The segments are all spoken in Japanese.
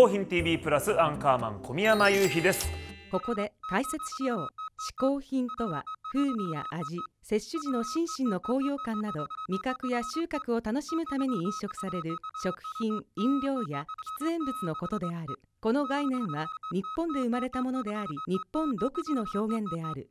嗜好品 TV プラスアンカーマン小宮山雄飛です。ここで解説しよう。嗜好品とは風味や味摂取時の心身の高揚感など味覚や収穫を楽しむために飲食される食品飲料や喫煙物のことである。この概念は日本で生まれたものであり日本独自の表現である。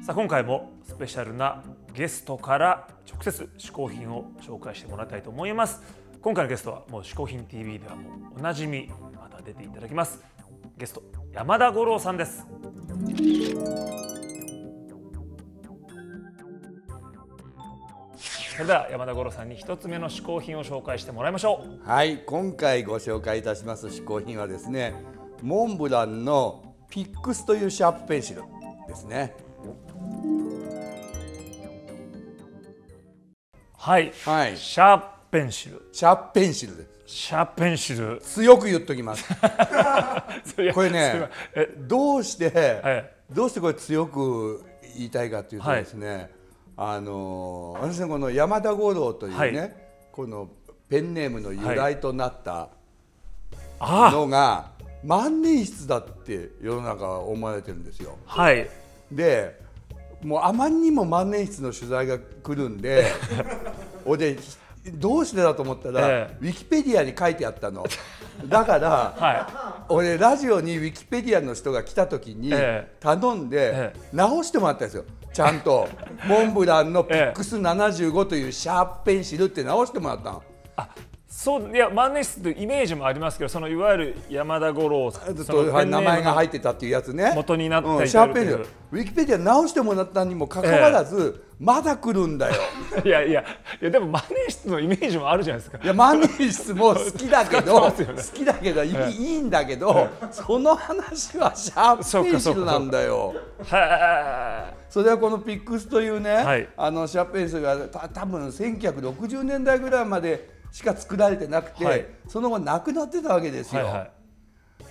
さあ今回もスペシャルなゲストから直接嗜好品を紹介してもらいたいと思います今回のゲストはもう嗜好品 TV ではもうおなじみまた出ていただきます。ゲスト山田五郎さんです。それでは山田五郎さんに一つ目の嗜好品を紹介してもらいましょう。はい今回ご紹介いたします嗜好品はですねモンブランのピックスというシャープペンシルですね。はい、はい。シャープペンシル。シャープペンシルです。シャペンシル。強く言っときます。これねどうして、はい。どうしてこれ強く言いたいかというとですね、あの私のこの山田五郎というね、はい。このペンネームの由来となったあのが、万年筆だって世の中は思われてるんですよ。はい。でもうあまりにも万年筆の取材が来るんで 俺でどうしてだと思ったら、えウィキペディアに書いてあったの。だから、は俺ラジオにウィキペディアの人が来た時にええ。頼んでえ直してもらったんですよ。ちゃんと。モンブランのピックス75というシャープペンシルって直してもらったの。あそういや万年筆というイメージもありますけどそのいわゆる山田五郎さんとはい名前が入っってたっていうやつね。元になっていたうんシャープペンウィキペディア直してもらったにもかかわらず、まだ来るんだよ。て いやいやいやでも万年筆のイメージもあるじゃないですか。いや万年筆も好きだけど、ね好きだけどいい,、い。いんだけど、その話はシャープペンシルなんだよ。はそれはこのピックスというね、はい。あのシャープペンシルがた多分1960年代ぐらいまでしか作られてなくて、はい。その後なくなってたわけですよ。いはいはい。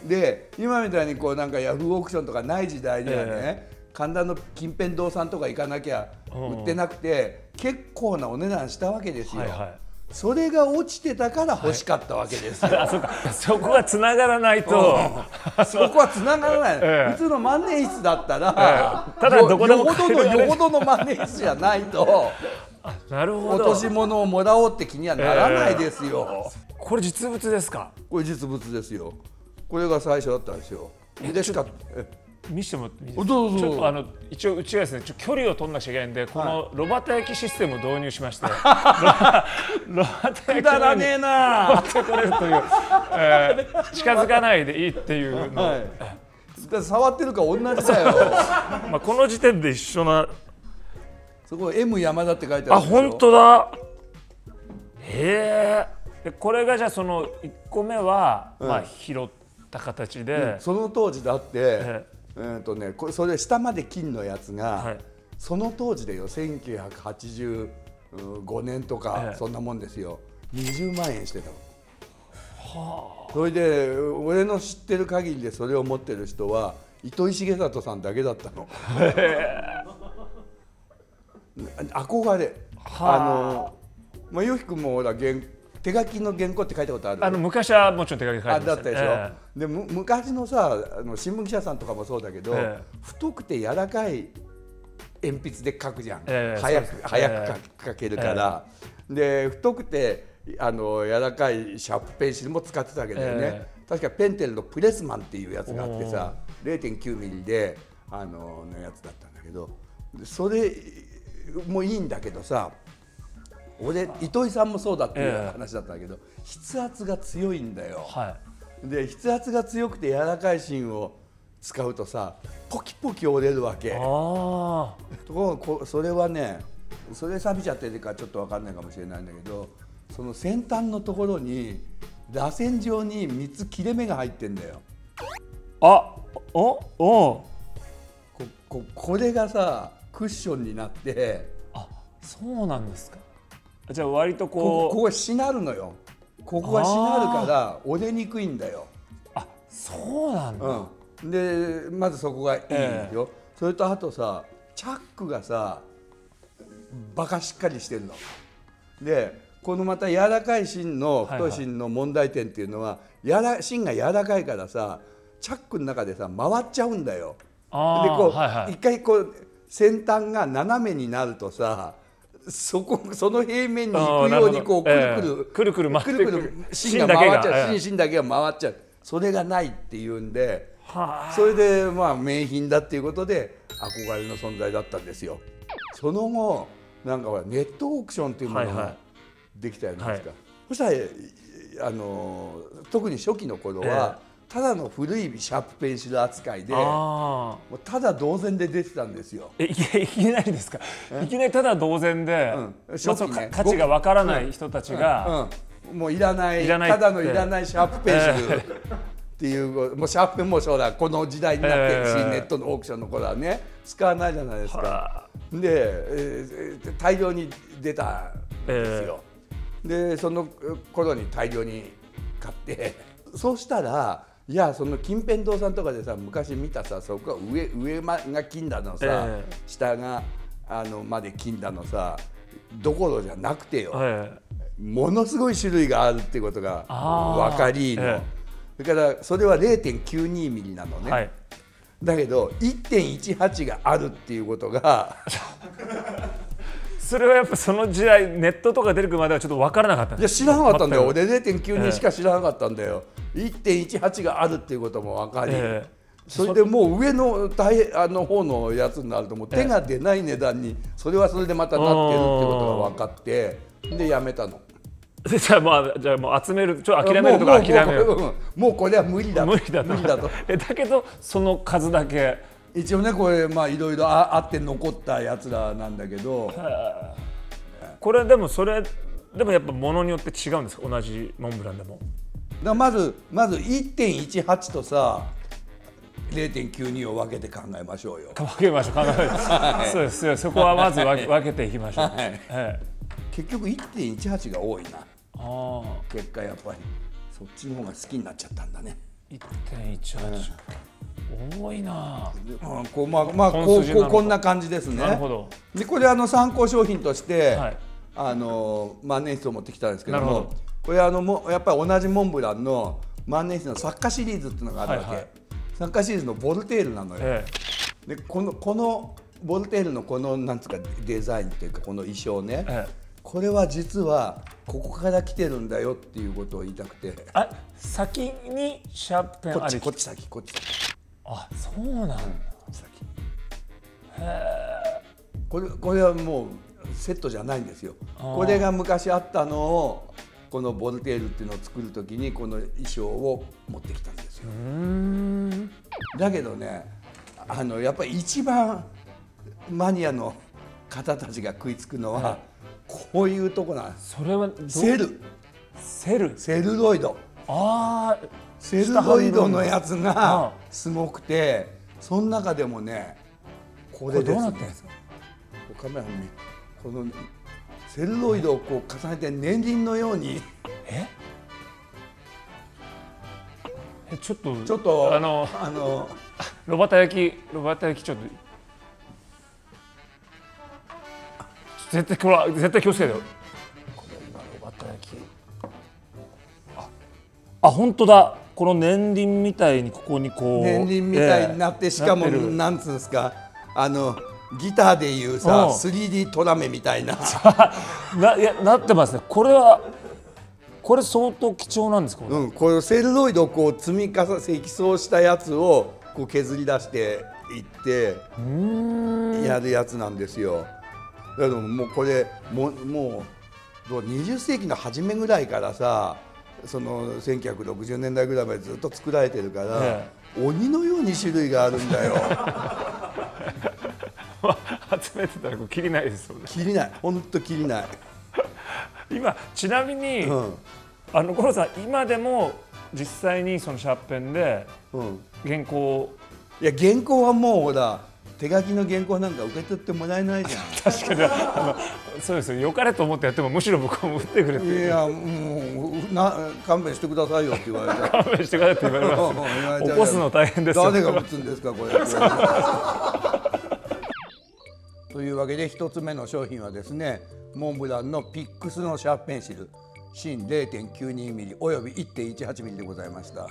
で今みたいにこうなんかヤフーオークションとかない時代にはね、え神田の近辺堂さんとか行かなきゃうん。売ってなくて、結構なお値段したわけですよ。はいはい。それが落ちてたから欲しかったわけですよ。あそうか。そこがつながらないと。そこは繋がらない、ええ。普通の万年筆だったら、えただどこでもよほどのよほどの万年筆じゃないとなるほど。落とし物をもらおうって気にはならないですよ、これ実物ですか？これ実物ですよ。これが最初だったんですよ。嬉しかった。え見せてもらっていいですか？どうぞどうぞ。ちょっとあの一応うちはですね。ちょ距離を取んなきゃいけないんでこのロバタ焼きシステムを導入しまして。ロロバタ焼きくだらねえな。持ってこれるという、えー近づかないでいいっていうのを、はい。触ってるから同じだよ。まあ、この時点で一緒な。そこ M 山田って書いてああるでしょ。本当だ。へえでこれがじゃあその1個目は、まあ拾った形で、その当時だって、ええーとね、これそれ下まで金のやつが、はいその当時でよ1985年とか、ええそんなもんですよ20万円してたの。それで俺の知ってる限りでそれを持ってる人は糸井重里さんだけだったの。憧れ。あのまあ、ゆうひくんもほら原手書きの原稿って書いたことある？あの昔はもちろん手書きで書いてましたあだったでしょ、えでむ昔のさあの新聞記者さんとかもそうだけど、ええ。太くて柔らかい鉛筆で書くじゃん、ええ早く早えく書書けるから、で太くてあの柔らかいシャープペンシルも使ってたわけだよね、え確かペンテルのプレスマンっていうやつがあってさ0.9ミリであののやつだったんだけど。でそれもいいんだけどさ俺糸井さんもそうだっていうええ。話話だったんだけど、筆圧が強いんだよ。はい。で筆圧が強くて柔らかい芯を使うとさポキポキ折れるわけ。あところがこそれはねそれ錆びちゃってるかちょっと分かんないかもしれないんだけどその先端のところに螺旋状に3つ切れ目が入ってんだよ。ああおお。こここれがさクッションになってあそうなんですかじゃあ割とこうここがしなるのよ。ここがしなるから折れにくいんだよ。あそうなんだ、うん、でまずそこがいいんえよ、それとあとさチャックがさバカしっかりしてるの。でこのまた柔らかい芯のはいはい。太い芯の問題点っていうのは、やら芯が柔らかいからさチャックの中でさ回っちゃうんだよ。でこう、はいはい。一回こう先端が斜めになるとさそこその平面に行くようにこうくるくる、ええ。くるくる回ってくる。くる芯が回っちゃう。芯芯だけが回っちゃう。それがないっていうんではあ。それでまあ名品だっていうことで憧れの存在だったんですよ。その後なんかほらネットオークションっていうものができたじゃないですか、はそしたらあの特に初期の頃は、ただの古いシャープペンシル扱いでもあうただ同然で出てたんですよ。ーえいき いきなりですか？いきなりただ同然で、うん。まあ初期ね。価値がわからない人たちが、うん、もういらないいらないただのいらないシャープペンシル。っていう、もうシャープペンもそうだ。この時代になってるし、ええネットのオークションの頃はね使わないじゃないですか。はで、えー大量に出たんですよ。でその頃に大量に買って。そうしたらいやその近辺堂さんとかでさ昔見たさそこは上上まが金だのさ、ええ。下があのまで金だのさどころじゃなくてよ、えものすごい種類があるってことが分かりの、えだからそれは0.92ミリなのね、えはい。だけど1.18があるっていうことが それはやっぱその時代ネットとか出てくるまではちょっと分からなかったんいや知らなかったんだよ。俺0.92しか知らなかったんだよ、1.18があるっていうことも分かり、ええ。それでもう上の大あの方のやつになるともう手が出ない値段にそれはそれでまたなってるってことが分かってでやめたの。でじゃあまあじゃあもう集めるちょっと諦めるとか諦めるもうこれは無理だと。無理だと。無理だと。えだけどその数だけ一応ねこれまあいろいろああって残ったやつらなんだけど。これでもそれでもやっぱものによって違うんですか？同じモンブランでも。だまずまず1.18とさ0.92を分けて考えましょうよ。分けましょう。考えましょう。そうですそうです。そこはまず分け分けていきましょう、はい。ええ結局1.18が多いな。ああ結果やっぱりそっちの方が好きになっちゃったんだね。1.18、多いな。うんこうまあまあ本こうこうこんな感じですね。なるほど。でこれあの参考商品として、はい。あの万年筆を持ってきたんですけどもこれあのもやっぱり同じモンブランの万年筆の作家シリーズっていうのがあるわけ、はいはい。作家シリーズのボルテールなのよ。え。でこのこのボルテールのこのなんつうかデザインというかこの衣装ね、ええ。これは実はここから来てるんだよっていうことを言いたくて。あ先にシャープペンこっちこっち先こっち先。あそうなんだ、先。これこれはもうセットじゃないんですよ。これが昔あったのをこのボルテールっていうのを作る時にこの衣装を持ってきたんですよ。だけどねあのやっぱり一番マニアの方たちが食いつくのは、はい。こういうとこなんです。それはセル。セル。セルロイドああセルロイドのやつあがすごくてその中でもねここれどうなってんですか？カメラにこのセルロイドをこう重ねて年輪のように。え？えちょっとちょっとあのあのロバタ焼きロバタ焼きちょっと。絶対これは絶対気をつけてよあ本当だ。この年輪みたいにここにこう年輪みたいになって、ええしかもなんつうんですか。あのギターでいうさうん。3D トラメみたいな。ないやなってますね。これはこれ相当貴重なんですか、これうん、このセルロイドをこう積み重ね積層したやつをこう削り出していってやるやつなんですよ。だけどもうこれももう20世紀の初めぐらいからさその1960年代ぐらいまでずっと作られてるから、え鬼のように種類があるんだよ。集めてたらこう切りないですよね。切りない。ほんと切りない。今ちなみに、うん。あの五郎さん今でも実際にそのシャーペンでうん。原稿いや原稿はもうほら手書きの原稿なんか受け取ってもらえないじゃん。確かに。あのそうですよ。良かれと思ってやってもむしろ向こうも打ってくれいてやもうな勘弁してくださいよって言われて。勘弁してくれって言われます。起こすの大変ですよ。誰が打つんですかこれ。というわけで一つ目の商品はですねモンブランのピックスのシャープペンシル。芯 0.92mm および 1.18mm でございました。